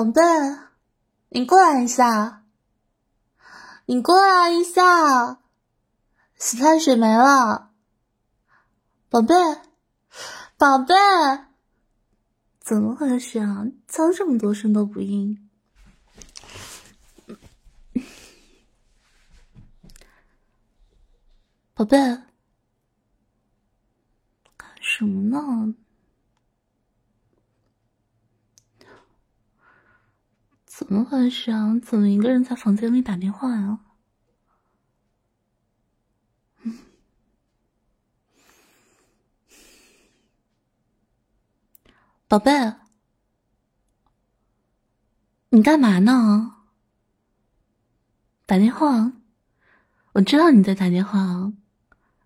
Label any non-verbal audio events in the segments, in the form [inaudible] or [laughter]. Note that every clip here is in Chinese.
宝贝，你过来一下，你过来一下，洗发水没了，宝贝，宝贝，怎么回事啊？叫这么多声都不应，宝贝，干什么呢？怎么回事啊？怎么一个人在房间里打电话呀？宝贝，你干嘛呢？打电话？我知道你在打电话。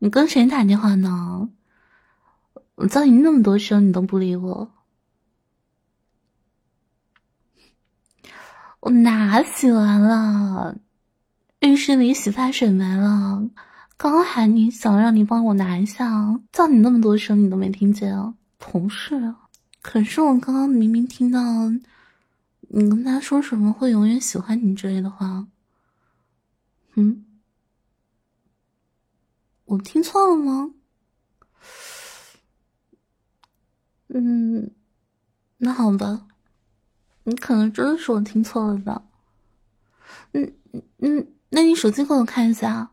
你跟谁打电话呢？我叫你那么多声，你都不理我。我拿洗完了，浴室里洗发水没了，刚喊你想让你帮我拿一下，叫你那么多声你都没听见，同事。可是我刚刚明明听到你跟他说什么会永远喜欢你之类的话，嗯，我听错了吗？嗯，那好吧。你可能真的是我听错了吧？嗯嗯，那你手机给我看一下。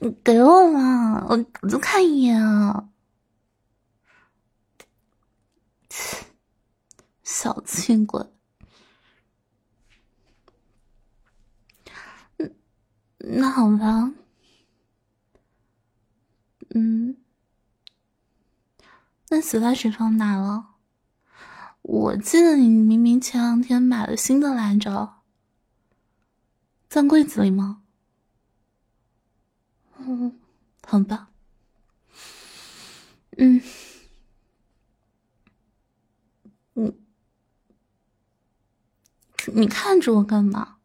你给我嘛，我我就看一眼啊！小气鬼。嗯，那好吧。嗯。那洗发水放哪了？我记得你明明前两天买了新的来着，在柜子里吗？嗯，好吧。嗯，你你看着我干嘛？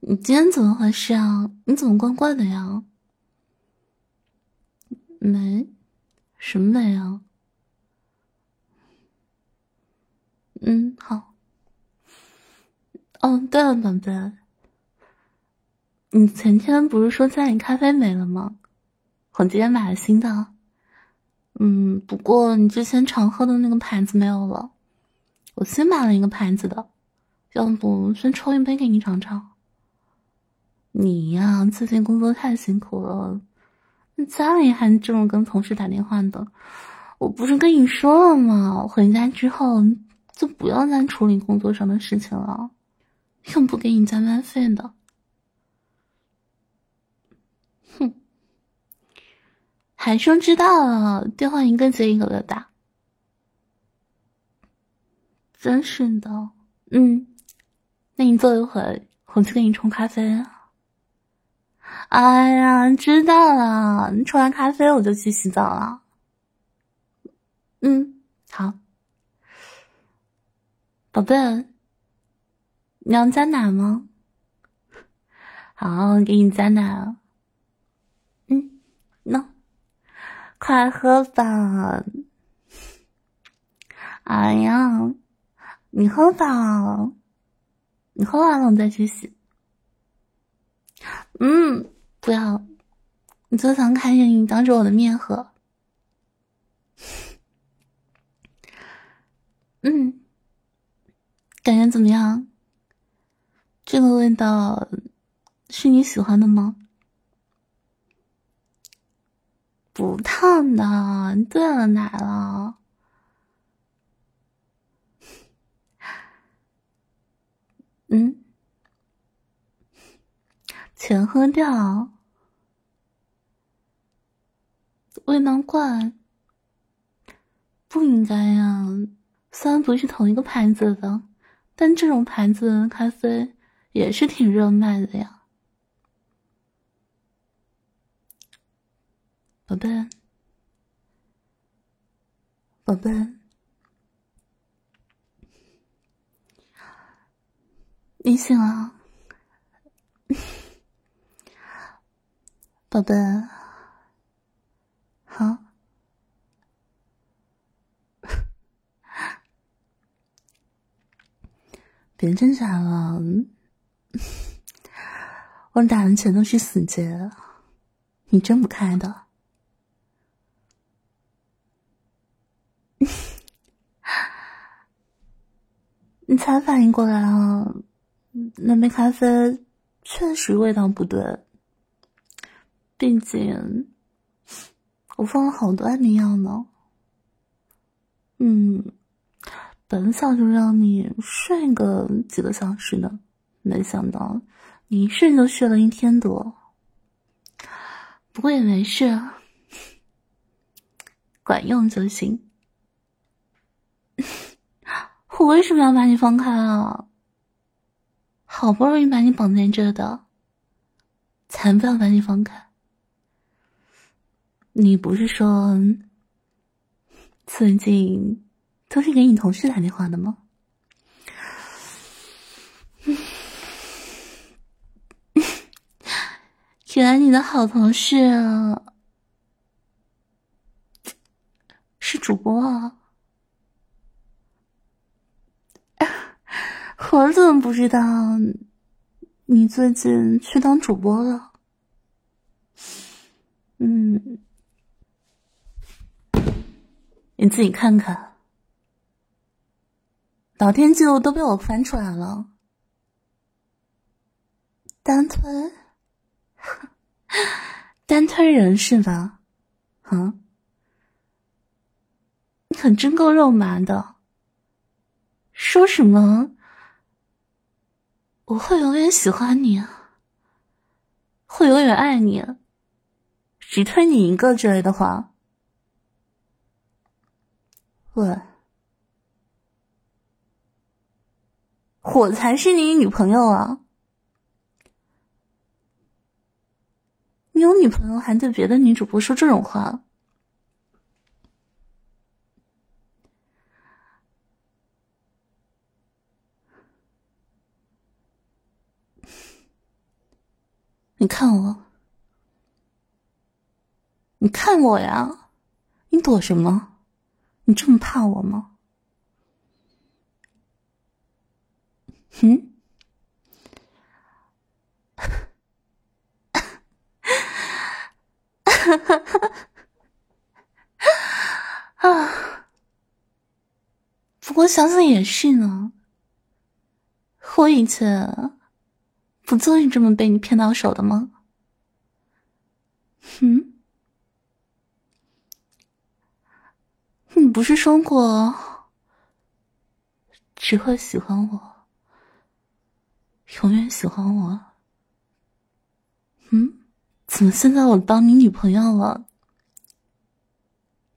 你今天怎么回事啊？你怎么怪怪的呀？没，什么没啊？嗯，好。哦，对了，宝贝，你前天不是说家里咖啡没了吗？我今天买了新的。嗯，不过你之前常喝的那个牌子没有了，我新买了一个牌子的，要不先冲一杯给你尝尝？你呀，最近工作太辛苦了。家里还这么跟同事打电话的，我不是跟你说了吗？回家之后就不要再处理工作上的事情了，又不给你加班费的。哼，还说知道了，电话一个接一个的打，真是的。嗯，那你坐一会儿，我去给你冲咖啡。哎呀，知道了，你冲完咖啡我就去洗澡了。嗯，好，宝贝，你要加奶吗？好，给你加奶。嗯，喏，快喝吧。哎呀，你喝吧，你喝完了我再去洗。嗯。不要，你就想看见你当着我的面喝。[laughs] 嗯，感觉怎么样？这个味道是你喜欢的吗？不烫的，对了奶了。嗯。全喝掉，味道怪，不应该呀。虽然不是同一个牌子的，但这种牌子的咖啡也是挺热卖的呀，宝贝，宝贝，你醒了。宝贝，好，别挣扎了，我打的全都是死结，你睁不开的。你才反应过来啊？那杯咖啡确实味道不对。毕竟我放了好多安眠药呢。嗯，本想就让你睡个几个小时的，没想到你一睡就睡了一天多。不过也没事，管用就行。[laughs] 我为什么要把你放开啊？好不容易把你绑在这的，才不要把你放开。你不是说？最近都是给你同事打电话的吗？[laughs] 原来你的好同事啊，是主播啊！我怎么不知道你最近去当主播了？嗯。你自己看看，聊天记录都被我翻出来了。单推，[laughs] 单推人是吧？啊，你可真够肉麻的！说什么我会永远喜欢你，会永远爱你，只推你一个之类的话。喂，我才是你女朋友啊！你有女朋友还对别的女主播说这种话？你看我，你看我呀！你躲什么？你这么怕我吗？嗯？[laughs] 啊！不过想想也是呢，我以前不就是这么被你骗到手的吗？嗯？你不是说过只会喜欢我，永远喜欢我？嗯，怎么现在我当你女朋友了，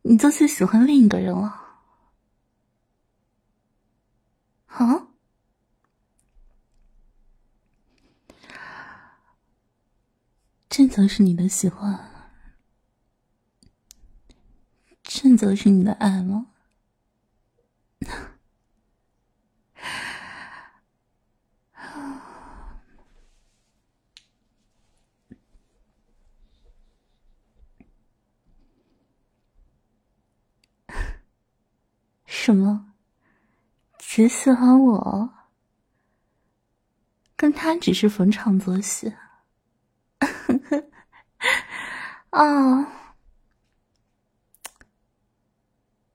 你就去喜欢另一个人了？啊？这就是你的喜欢？这就是你的爱吗？什么？只喜欢我？跟他只是逢场作戏？啊！[laughs]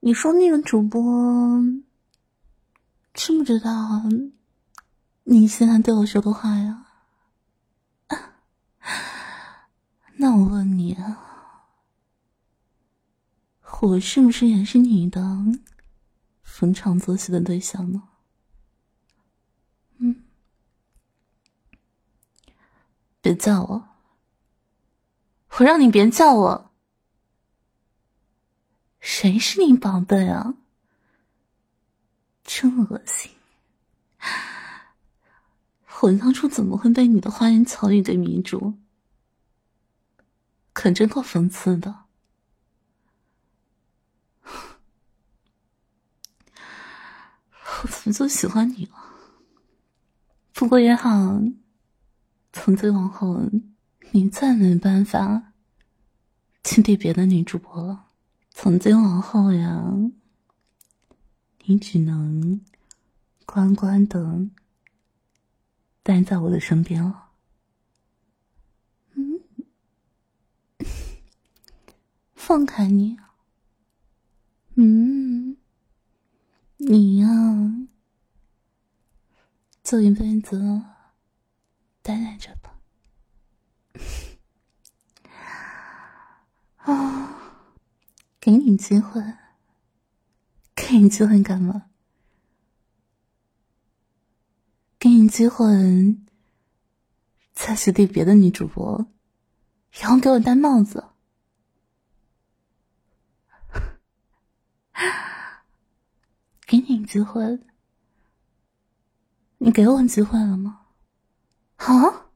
你说那个主播知不知道你现在对我说的话呀？那我问你，我是不是也是你的逢场作戏的对象呢？嗯，别叫我，我让你别叫我。谁是你宝贝啊？真恶心！我当初怎么会被你的花言巧语给迷住？可真够讽刺的！我怎么就喜欢你了？不过也好，从今往后，你再没办法去对别的女主播了。从今往后呀，你只能乖乖的待在我的身边了。嗯，[laughs] 放开你。嗯，你呀，就一辈子待在这吧。给你机会，给你机会干嘛？给你机会，再去对别的女主播，然后给我戴帽子。给你机会，你给我机会了吗？啊，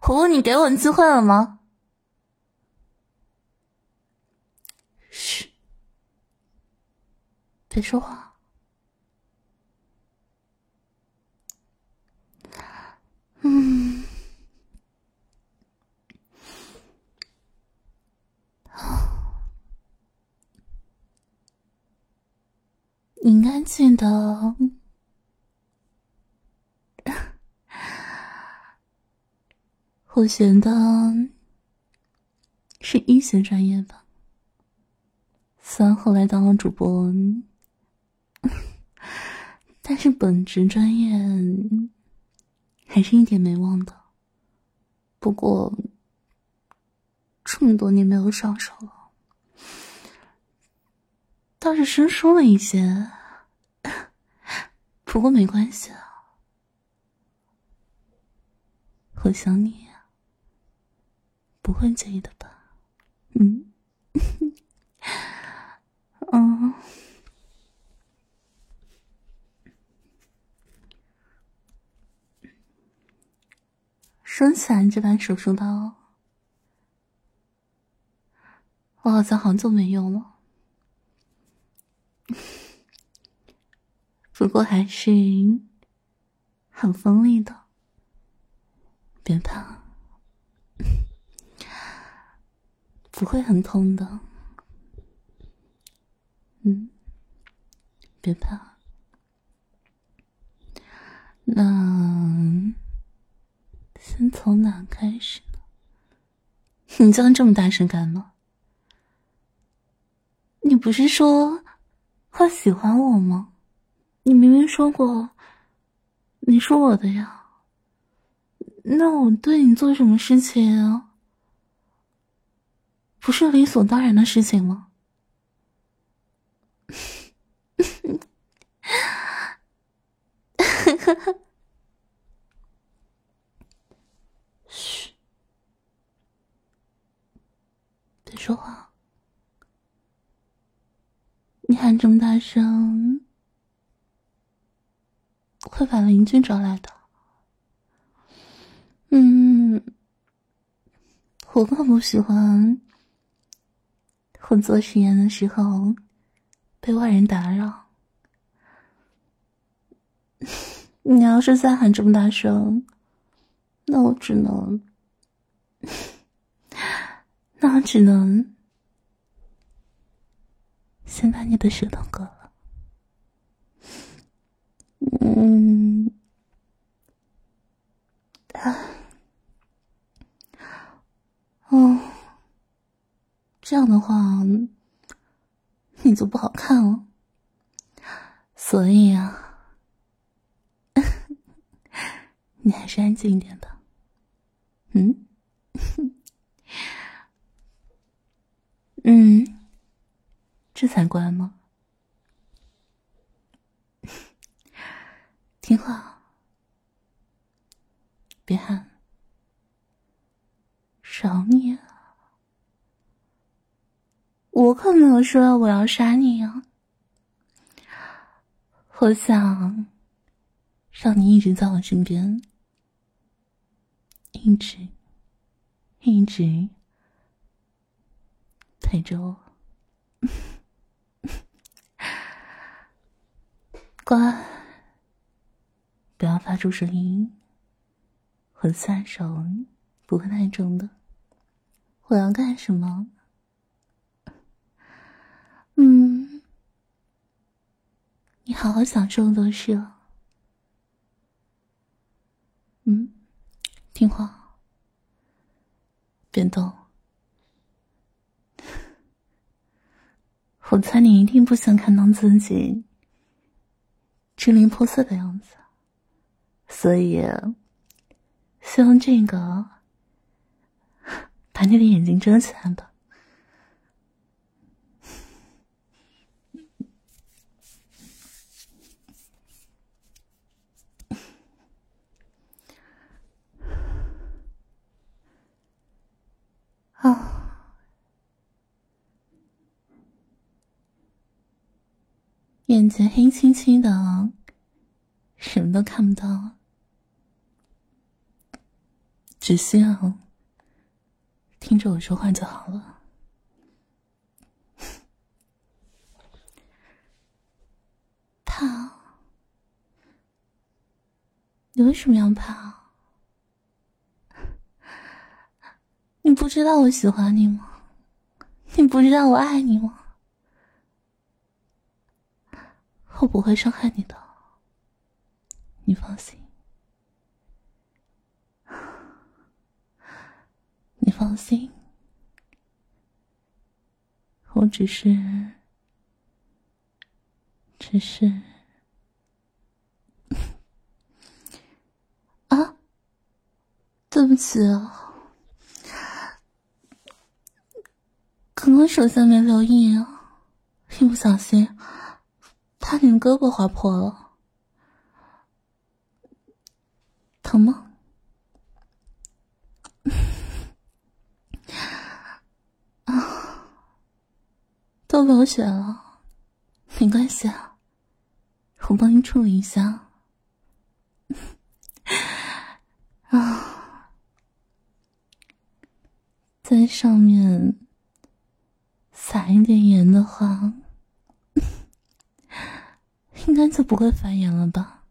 葫芦，你给我机会了吗？嘘，别说话。嗯，你应该记得，我学的是医学专业吧，虽然后来当了主播，但是本职专业。还是一点没忘的，不过这么多年没有上手了，倒是生疏了一些。不过没关系啊，我想你，不会介意的吧？嗯，嗯。生起来，这把手术刀，我好像好久没用了。不过还是很锋利的，别怕，[laughs] 不会很痛的。嗯，别怕，那。先从哪开始呢？[laughs] 你叫这么大声干嘛？你不是说会喜欢我吗？你明明说过你是我的呀。那我对你做什么事情，不是理所当然的事情吗？嘘，[laughs] 别说话，你喊这么大声，会把邻居找来的。嗯，我可不喜欢我做实验的时候被外人打扰。[laughs] 你要是再喊这么大声，那我只能。[laughs] 那我只能先把你的舌头割了。嗯，啊，哦，这样的话你就不好看了。所以啊，[laughs] 你还是安静一点吧。嗯。[laughs] 嗯，这才乖吗？[laughs] 听话，别喊，饶你啊！我可没有说我要杀你呀，我想让你一直在我身边，一直，一直。陪着我，[laughs] 乖，不要发出声音。我下手不会太重的。我要干什么？嗯，你好好享受都是了。听话，别动。我猜你一定不想看到自己支离破碎的样子，所以希望这个 [laughs] 把你的眼睛遮起来吧。啊，眼前黑漆漆的，什么都看不到，只需要听着我说话就好了。[laughs] 怕？你为什么要怕？你不知道我喜欢你吗？你不知道我爱你吗？我不会伤害你的，你放心。你放心，我只是，只是，啊，对不起啊。刚刚手下没留意啊，一不小心差点胳膊划破了，疼吗？[laughs] 啊，都流血了，没关系啊，我帮你处理一下。[laughs] 啊，在上面。撒一点盐的话，应该就不会发炎了吧？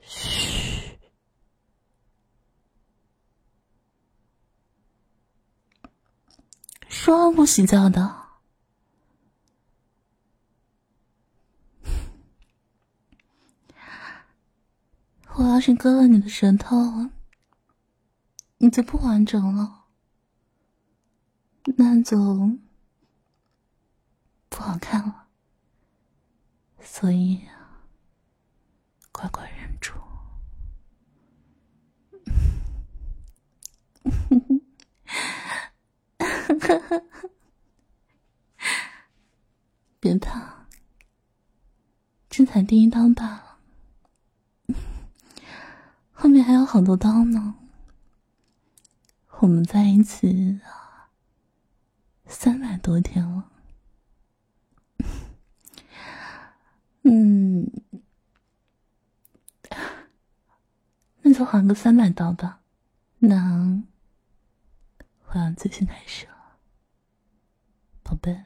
嘘，说不洗澡的，我要是割了你的舌头，你就不完整了。那就不好看了，所以乖乖忍住。[laughs] 别怕，这才第一刀罢了，[laughs] 后面还有好多刀呢。我们在一起。三百多天了，嗯，那就还个三百刀吧。那我要继续开始了，宝贝。